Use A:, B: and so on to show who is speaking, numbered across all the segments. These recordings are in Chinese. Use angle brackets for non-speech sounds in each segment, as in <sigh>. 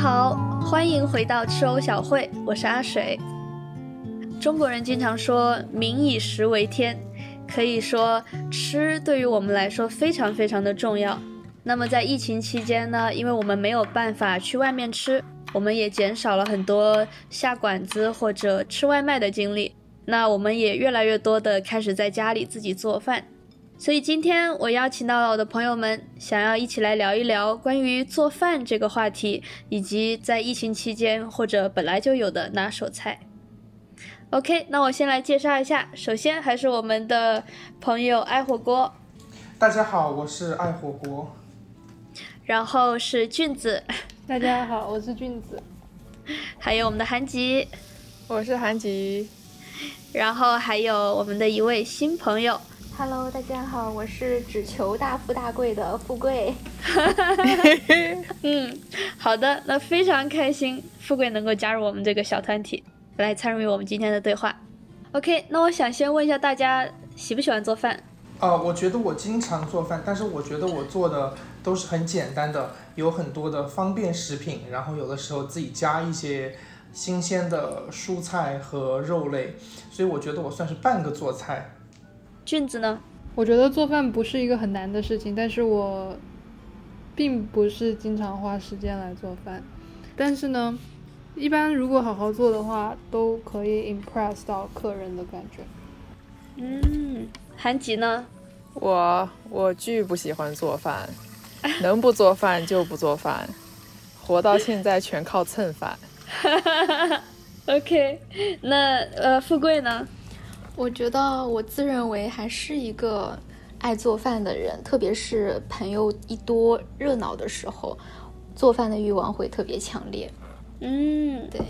A: 好，欢迎回到吃藕小会，我是阿水。中国人经常说“民以食为天”，可以说吃对于我们来说非常非常的重要。那么在疫情期间呢，因为我们没有办法去外面吃，我们也减少了很多下馆子或者吃外卖的经历。那我们也越来越多的开始在家里自己做饭。所以今天我邀请到了我的朋友们，想要一起来聊一聊关于做饭这个话题，以及在疫情期间或者本来就有的拿手菜。OK，那我先来介绍一下，首先还是我们的朋友爱火锅，
B: 大家好，我是爱火锅。
A: 然后是俊子，
C: 大家好，我是俊子。<laughs>
A: 还有我们的韩吉，
D: 我是韩吉。
A: 然后还有我们的一位新朋友。
E: Hello，大家好，我是只求大富大贵的富贵。<laughs>
A: 嗯，好的，那非常开心，富贵能够加入我们这个小团体，来参与我们今天的对话。OK，那我想先问一下大家喜不喜欢做饭？
B: 啊，我觉得我经常做饭，但是我觉得我做的都是很简单的，有很多的方便食品，然后有的时候自己加一些新鲜的蔬菜和肉类，所以我觉得我算是半个做菜。
A: 俊子呢？
C: 我觉得做饭不是一个很难的事情，但是我并不是经常花时间来做饭。但是呢，一般如果好好做的话，都可以 impress 到客人的感觉。
A: 嗯，韩吉呢？
D: 我我巨不喜欢做饭，能不做饭就不做饭，活到现在全靠蹭饭。<laughs>
A: OK，那呃，富贵呢？
E: 我觉得我自认为还是一个爱做饭的人，特别是朋友一多、热闹的时候，做饭的欲望会特别强烈。
A: 嗯，
E: 对。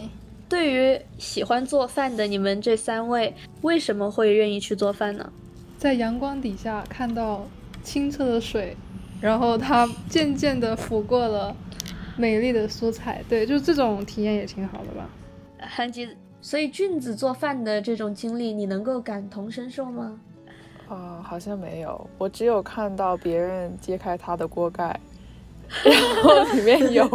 A: 对于喜欢做饭的你们这三位，为什么会愿意去做饭呢？
C: 在阳光底下看到清澈的水，然后它渐渐地抚过了美丽的蔬菜，对，就这种体验也挺好的吧。
A: 韩吉。所以俊子做饭的这种经历，你能够感同身受吗？
D: 啊，好像没有，我只有看到别人揭开他的锅盖，然 <laughs> 后里面有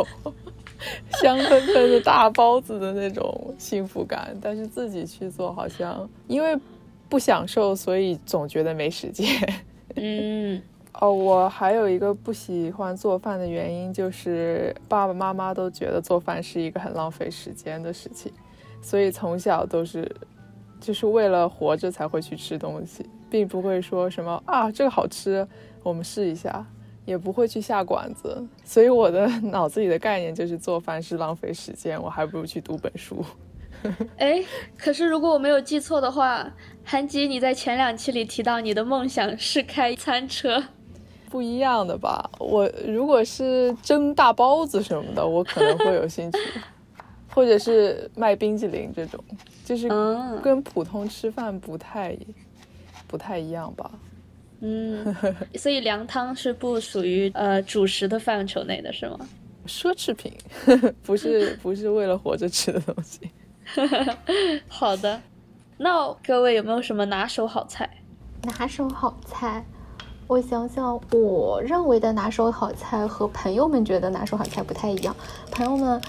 D: 香喷喷的大包子的那种幸福感，但是自己去做好像因为不享受，所以总觉得没时间。
A: 嗯，<laughs>
D: 哦，我还有一个不喜欢做饭的原因，就是爸爸妈妈都觉得做饭是一个很浪费时间的事情。所以从小都是，就是为了活着才会去吃东西，并不会说什么啊这个好吃，我们试一下，也不会去下馆子。所以我的 <laughs> 脑子里的概念就是做饭是浪费时间，我还不如去读本书。
A: 哎，可是如果我没有记错的话，韩吉你在前两期里提到你的梦想是开餐车，<laughs>
D: 不一样的吧？我如果是蒸大包子什么的，我可能会有兴趣。或者是卖冰淇淋这种，就是跟普通吃饭不太不太一样吧。
A: 嗯，<laughs> 所以凉汤是不属于呃主食的范畴内的是吗？
D: 奢侈品，<laughs> 不是 <laughs> 不是为了活着吃的东西。
A: 好的，那各位有没有什么拿手好菜？
E: 拿手好菜，我想想，我认为的拿手好菜和朋友们觉得拿手好菜不太一样。朋友们。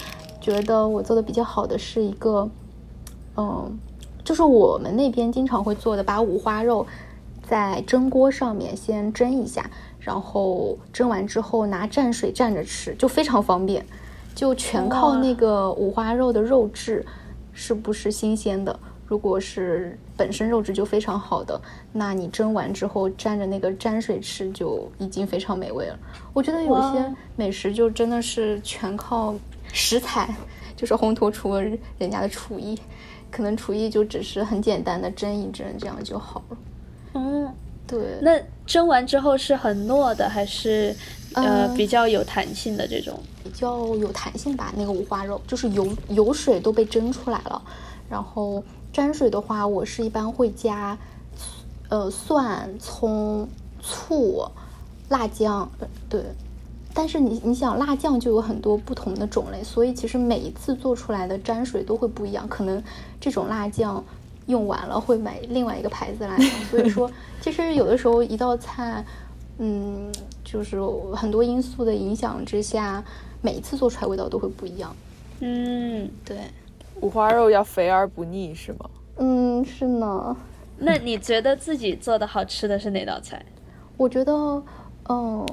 E: 觉得我做的比较好的是一个，嗯，就是我们那边经常会做的，把五花肉在蒸锅上面先蒸一下，然后蒸完之后拿蘸水蘸着吃，就非常方便，就全靠那个五花肉的肉质是不是新鲜的。如果是本身肉质就非常好的，那你蒸完之后蘸着那个蘸水吃就已经非常美味了。我觉得有些美食就真的是全靠。食材就是烘托出人家的厨艺，可能厨艺就只是很简单的蒸一蒸，这样就好了。
A: 嗯，
E: 对。
A: 那蒸完之后是很糯的，还是呃比较有弹性的这种？
E: 比较有弹性吧。那个五花肉就是油油水都被蒸出来了，然后沾水的话，我是一般会加呃蒜、葱、醋、辣酱，对。但是你你想辣酱就有很多不同的种类，所以其实每一次做出来的沾水都会不一样。可能这种辣酱用完了会买另外一个牌子辣酱。所以说，其实有的时候一道菜，嗯，就是很多因素的影响之下，每一次做出来味道都会不一样。
A: 嗯，
E: 对，
D: 五花肉要肥而不腻是吗？
E: 嗯，是呢。
A: 那你觉得自己做的好吃的是哪道菜？
E: 我觉得，嗯，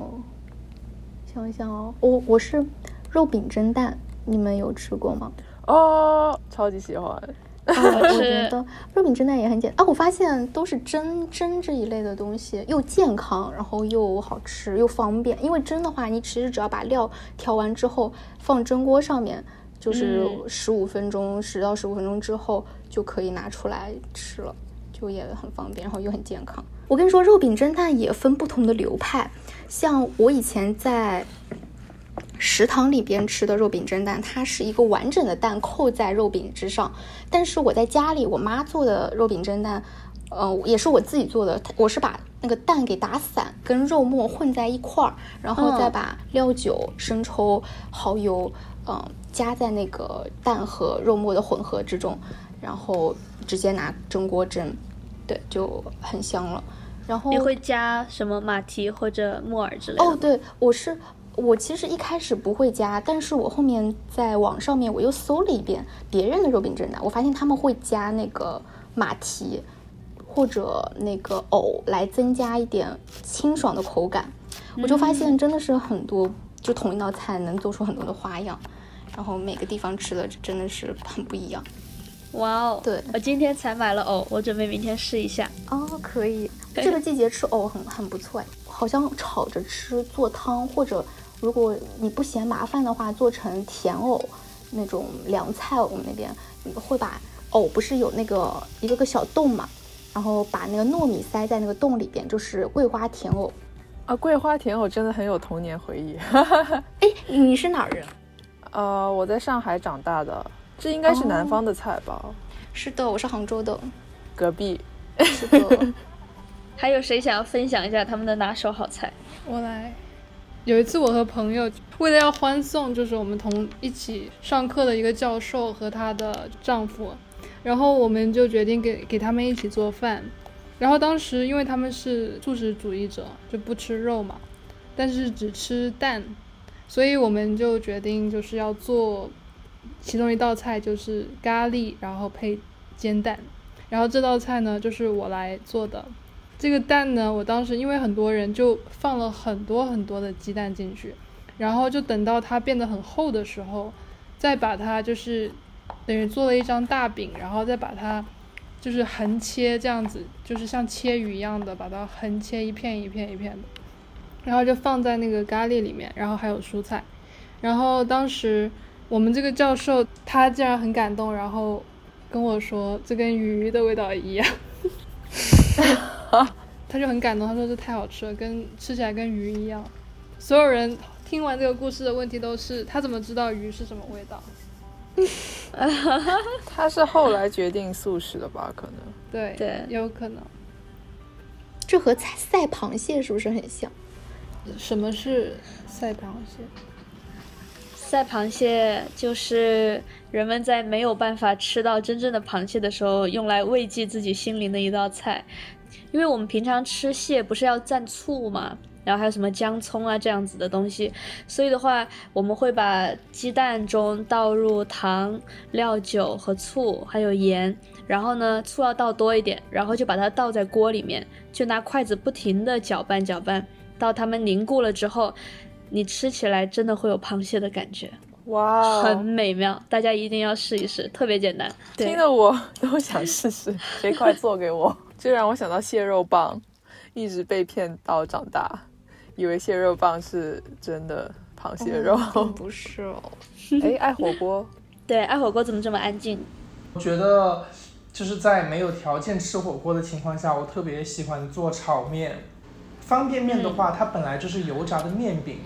E: 想一想哦，我我是肉饼蒸蛋，你们有吃过吗？
D: 哦，超级喜欢。<laughs>
E: 我觉得肉饼蒸蛋也很简单啊，我发现都是蒸蒸这一类的东西，又健康，然后又好吃又方便。因为蒸的话，你其实只要把料调完之后放蒸锅上面，就是十五分钟，十到十五分钟之后就可以拿出来吃了，就也很方便，然后又很健康。我跟你说，肉饼蒸蛋也分不同的流派，像我以前在。食堂里边吃的肉饼蒸蛋，它是一个完整的蛋扣在肉饼之上。但是我在家里，我妈做的肉饼蒸蛋，呃，也是我自己做的。我是把那个蛋给打散，跟肉末混在一块儿，然后再把料酒、生抽、蚝油，嗯，加在那个蛋和肉末的混合之中，然后直接拿蒸锅蒸，对，就很香了。然后
A: 你会加什么马蹄或者木耳之类的？
E: 哦，对，我是。我其实一开始不会加，但是我后面在网上面我又搜了一遍别人的肉饼蒸蛋，我发现他们会加那个马蹄或者那个藕来增加一点清爽的口感。我就发现真的是很多，就同一道菜能做出很多的花样，然后每个地方吃的真的是很不一样。
A: 哇哦，
E: 对
A: 我今天才买了藕，我准备明天试一下。
E: 哦，可以，<laughs> 这个季节吃藕很很不错哎，好像炒着吃、做汤或者。如果你不嫌麻烦的话，做成甜藕那种凉菜，我们那边会把藕不是有那个一个个小洞嘛，然后把那个糯米塞在那个洞里边，就是桂花甜藕
D: 啊。桂花甜藕真的很有童年回忆。<laughs> <laughs>
E: 哎，你是哪儿人？
D: 呃，我在上海长大的，这应该是南方的菜吧？
E: 是的，我是杭州的，
D: 隔壁。
E: 是的。<laughs>
A: 还有谁想要分享一下他们的拿手好菜？
C: 我来。有一次，我和朋友为了要欢送，就是我们同一起上课的一个教授和她的丈夫，然后我们就决定给给他们一起做饭。然后当时因为他们是素食主义者，就不吃肉嘛，但是只吃蛋，所以我们就决定就是要做其中一道菜，就是咖喱，然后配煎蛋。然后这道菜呢，就是我来做的。这个蛋呢，我当时因为很多人就放了很多很多的鸡蛋进去，然后就等到它变得很厚的时候，再把它就是等于做了一张大饼，然后再把它就是横切这样子，就是像切鱼一样的把它横切一片一片一片的，然后就放在那个咖喱里面，然后还有蔬菜，然后当时我们这个教授他竟然很感动，然后跟我说这跟鱼的味道一样。<laughs> 他就很感动，他说这太好吃了，跟吃起来跟鱼一样。所有人听完这个故事的问题都是，他怎么知道鱼是什么味道？
D: 他是后来决定素食的吧？可能。
C: 对
A: 对，
C: 有可能。
E: 这和赛赛螃蟹是不是很像？
C: 什么是赛螃蟹？
A: 赛螃蟹就是人们在没有办法吃到真正的螃蟹的时候，用来慰藉自己心灵的一道菜。因为我们平常吃蟹不是要蘸醋嘛，然后还有什么姜葱啊这样子的东西，所以的话，我们会把鸡蛋中倒入糖、料酒和醋，还有盐，然后呢，醋要倒多一点，然后就把它倒在锅里面，就拿筷子不停的搅拌搅拌，到它们凝固了之后。你吃起来真的会有螃蟹的感觉，
D: 哇，
A: 很美妙，大家一定要试一试，特别简单。
D: 听得我都想试试，谁快做给我？<laughs> 这让我想到蟹肉棒，一直被骗到长大，以为蟹肉棒是真的螃蟹肉，
E: 不是哦。<laughs>
D: 哎，爱火锅，<laughs>
A: 对，爱火锅怎么这么安静？
B: 我觉得就是在没有条件吃火锅的情况下，我特别喜欢做炒面。方便面的话，它本来就是油炸的面饼。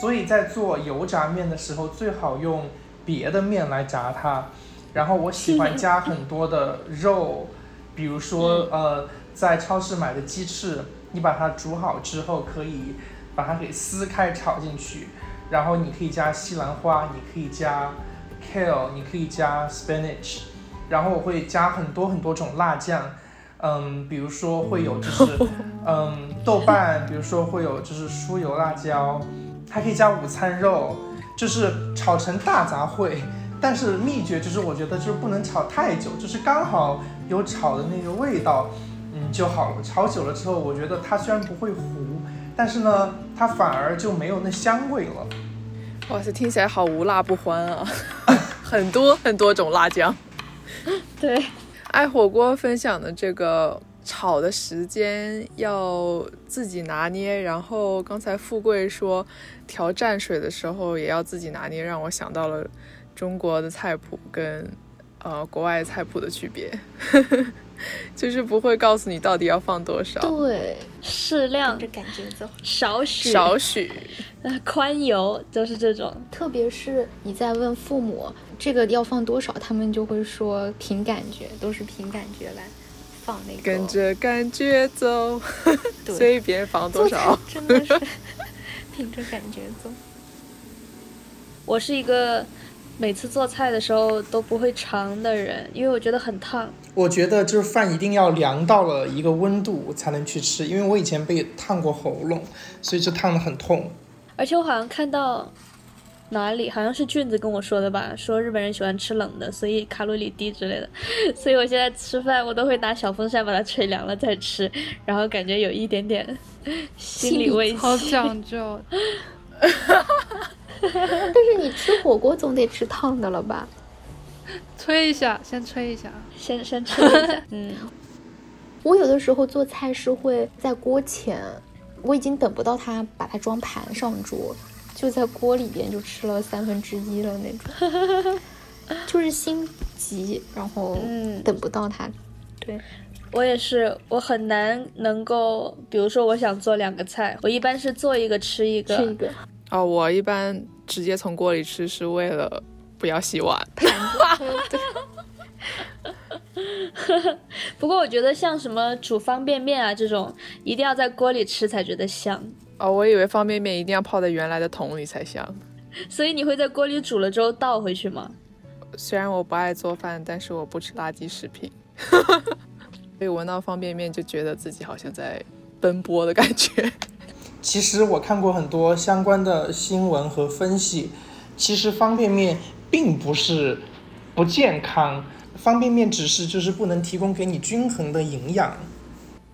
B: 所以在做油炸面的时候，最好用别的面来炸它。然后我喜欢加很多的肉，比如说呃，在超市买的鸡翅，你把它煮好之后，可以把它给撕开炒进去。然后你可以加西兰花，你可以加 kale，你可以加 spinach。然后我会加很多很多种辣酱，嗯，比如说会有就是嗯豆瓣，比如说会有就是酥油辣椒，还可以加午餐肉，就是炒成大杂烩。但是秘诀就是我觉得就是不能炒太久，就是刚好有炒的那个味道，嗯就好了。炒久了之后，我觉得它虽然不会糊，但是呢，它反而就没有那香味了。
D: 哇塞，听起来好无辣不欢啊！<laughs> 很多很多种辣酱。<laughs>
A: 对，
D: 爱火锅分享的这个炒的时间要自己拿捏，然后刚才富贵说调蘸水的时候也要自己拿捏，让我想到了中国的菜谱跟呃国外菜谱的区别，呵呵 <laughs> 就是不会告诉你到底要放多少，
E: 对，
A: 适量
E: 跟着感觉走。
A: 少许
D: 少许。<laughs>
A: 呃宽油，就是这种。
E: 特别是你在问父母这个要放多少，他们就会说凭感觉，都是凭感觉来放那个。
D: 跟着感觉走，<laughs>
E: 对
D: 随便放多少。
E: 真的是凭着感觉走。
A: 我是一个每次做菜的时候都不会尝的人，因为我觉得很烫。
B: 我觉得就是饭一定要凉到了一个温度才能去吃，因为我以前被烫过喉咙，所以就烫得很痛。
A: 而且我好像看到哪里，好像是俊子跟我说的吧，说日本人喜欢吃冷的，所以卡路里低之类的。所以我现在吃饭我都会拿小风扇把它吹凉了再吃，然后感觉有一点点心理慰藉。
C: 好讲究。
E: 但是你吃火锅总得吃烫的了吧？<laughs>
C: 吹一下，先吹一下。
A: 先 <laughs> 先吹一下，<laughs> 嗯，
E: 我有的时候做菜是会在锅前，我已经等不到它把它装盘上桌，就在锅里边就吃了三分之一了那种，就是心急，然后
A: 嗯
E: 等不到它。对，
A: 我也是，我很难能够，比如说我想做两个菜，我一般是做一个吃一个。
E: 吃一个
D: 哦，我一般直接从锅里吃是为了不要洗碗。<laughs>
A: 不过我觉得像什么煮方便面啊这种，一定要在锅里吃才觉得香。
D: 哦，我以为方便面一定要泡在原来的桶里才香。
A: 所以你会在锅里煮了之后倒回去吗？
D: 虽然我不爱做饭，但是我不吃垃圾食品，<laughs> 所以闻到方便面就觉得自己好像在奔波的感觉。
B: 其实我看过很多相关的新闻和分析，其实方便面并不是不健康，方便面只是就是不能提供给你均衡的营养。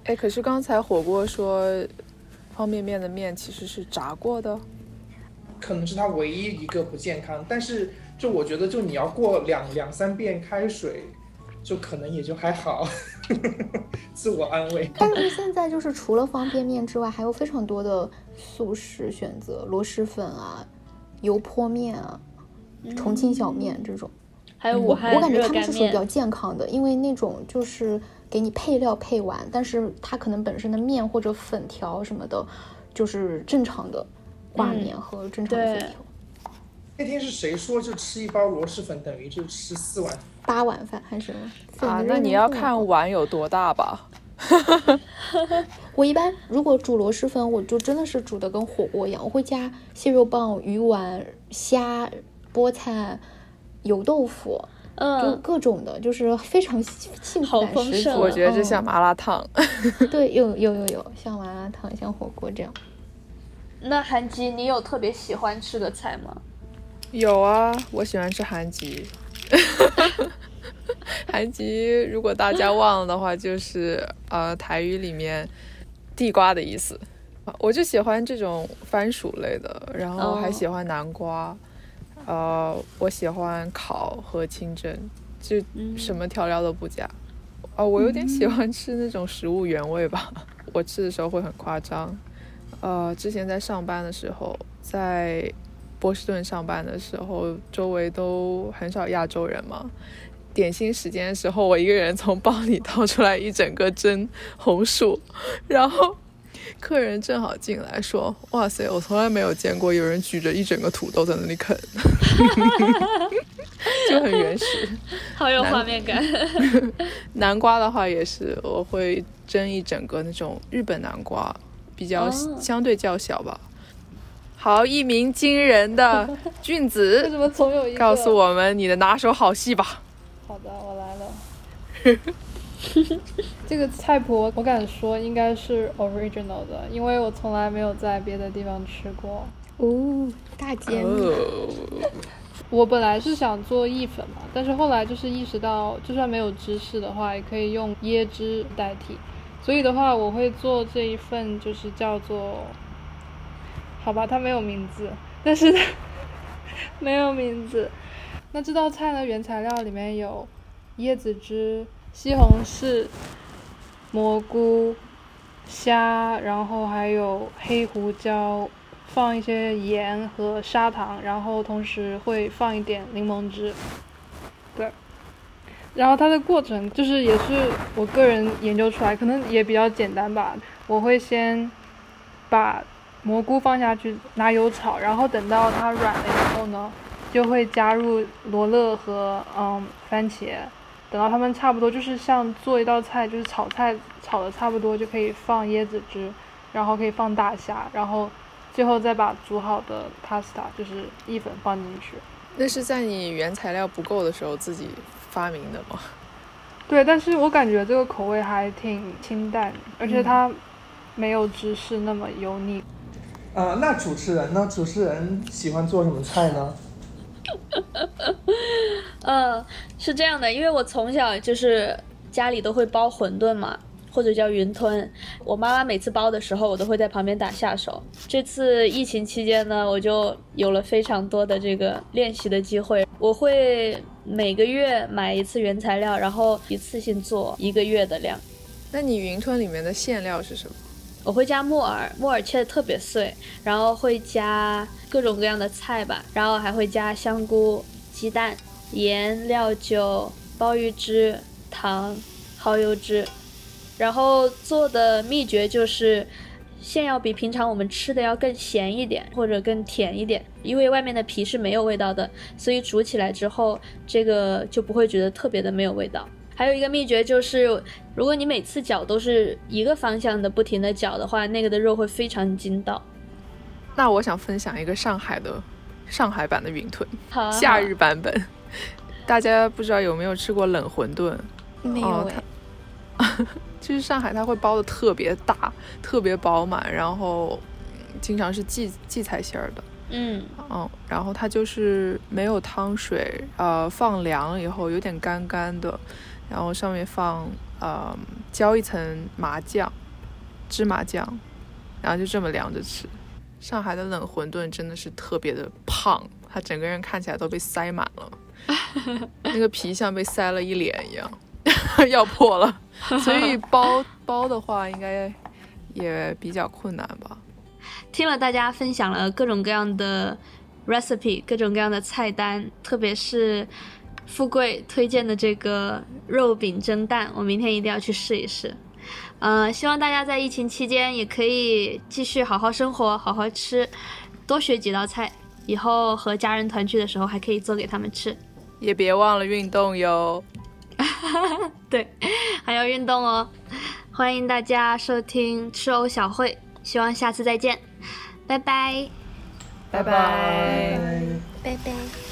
D: 哎，可是刚才火锅说，方便面的面其实是炸过的。
B: 可能是它唯一一个不健康，但是就我觉得，就你要过两两三遍开水，就可能也就还好，<laughs> 自我安慰。
E: 但是现在就是除了方便面之外，还有非常多的速食选择，螺蛳粉啊、油泼面啊、重庆小面这种。
A: 还有武
E: 我
A: 汉
E: 我感觉他们是属于比较，健康的，因为那种就是给你配料配完，但是它可能本身的面或者粉条什么的，就是正常的挂
A: 嗯
E: 面和正常的粉
A: 对
E: 条。
B: 那天是谁说就吃一包螺蛳粉等于就吃四碗？
E: 八碗饭还是什么？
D: 啊，那你要看碗有多大吧。<laughs>
E: 我一般如果煮螺蛳粉，我就真的是煮的跟火锅一样，我会加蟹肉棒、鱼丸、虾、菠菜、油豆腐，嗯就
A: 嗯，
E: 各种的，就是非常幸
A: 好
E: 福感十
D: 我觉得这
E: 嗯
D: 像麻辣烫。<laughs>
E: 对，有有有有，像麻辣烫、像火锅这样。
A: 那韩吉，你有特别喜欢吃的菜吗？
D: 有啊，我喜欢吃韩吉。<laughs> 韩吉，如果大家忘了的话，就是呃台语里面地瓜的意思。我就喜欢这种番薯类的，然后还
A: 哦
D: 喜欢南瓜，呃，我喜欢烤和清蒸，就
A: 嗯
D: 什么调料都不加。哦，我有点喜欢吃那种食物原味吧，<laughs> 我吃的时候会很夸张。呃，之前在上班的时候，在波士顿上班的时候，周围都很少亚洲人嘛。点心时间的时候，我一个人从包里掏出来一整个蒸红薯，然后 <laughs> 客人正好进来说：“哇塞，我从来没有见过有人举着一整个土豆在那里啃，<laughs> 就很原始。<laughs> ”
A: 好有画面感。
D: 南瓜的话也是，我会蒸一整个那种日本南瓜，比较、
A: 哦
D: 相对较小吧。好，一鸣惊人的俊
C: 为
D: 子，
C: 什么总有一个？
D: 告诉我们你的拿手好戏吧。
C: 好的，我来了。<laughs> 这个菜谱我敢说应该是 original 的，因为我从来没有在别的地方吃过。
E: 哦，大揭秘！
D: 哦，
C: 我本来是想做意粉嘛，但是后来就是意识到，就算没有芝士的话，也可以用椰汁代替。所以的话，我会做这一份，就是叫做，好吧，它没有名字，但是没有名字。那这道菜呢，原材料里面有椰子汁、西红柿、蘑菇、虾，然后还有黑胡椒。放一些盐和砂糖，然后同时会放一点柠檬汁。对，然后它的过程就是也是我个人研究出来，可能也比较简单吧。我会先把蘑菇放下去，拿油炒，然后等到它软了以后呢，就会加入罗勒和嗯番茄，等到它们差不多，就是像做一道菜，就是炒菜炒的差不多，就可以放椰子汁，然后可以放大虾，然后。最后再把煮好的 pasta 就是意粉放进去。
D: 那是在你原材料不够的时候自己发明的吗？<laughs>
C: 对，但是我感觉这个口味还挺清淡，而且它没有芝士那么油腻。
B: 呃，那主持人呢？主持人喜欢做什么菜呢？<laughs>
A: 呃，是这样的，因为我从小就是家里都会包馄饨嘛。或者叫云吞，我妈妈每次包的时候，我都会在旁边打下手。这次疫情期间呢，我就有了非常多的这个练习的机会。我会每个月买一次原材料，然后一次性做一个月的量。
D: 那你云吞里面的馅料是什么？
A: 我会加木耳，木耳切的特别碎，然后会加各种各样的菜吧，然后还会加香菇、鸡蛋、盐、料酒、鲍鱼汁、糖、蚝油汁。然后做的秘诀就是，馅要比平常我们吃的要更咸一点，或者更甜一点，因为外面的皮是没有味道的，所以煮起来之后，这个就不会觉得特别的没有味道。还有一个秘诀就是，如果你每次搅都是一个方向的不停的搅的话，那个的肉会非常筋道。
D: 那我想分享一个上海的，上海版的云吞，
A: 好，
D: 夏日版本。<laughs> 大家不知道有没有吃过冷馄饨？
E: 没有
D: 就是 <laughs> 上海，它会包的特别大，特别饱满，然后经常是荠荠菜馅儿的。
A: 嗯
D: 嗯，然后它就是没有汤水，呃，放凉了以后有点干干的，然后上面放呃浇一层麻酱，芝麻酱，然后就这么凉着吃。上海的冷馄饨真的是特别的胖，他整个人看起来都被塞满了，<laughs> 那个皮像被塞了一脸一样。<laughs> 要破了，所以包 <laughs> 包的话应该也比较困难吧。
A: 听了大家分享了各种各样的 recipe，各种各样的菜单，特别是富贵推荐的这个肉饼蒸蛋，我明天一定要去试一试。呃，希望大家在疫情期间也可以继续好好生活，好好吃，多学几道菜，以后和家人团聚的时候还可以做给他们吃。
D: 也别忘了运动哟。<laughs>
A: 对，还要运动哦！欢迎大家收听吃藕小会，希望下次再见，拜拜，
D: 拜拜，
E: 拜拜。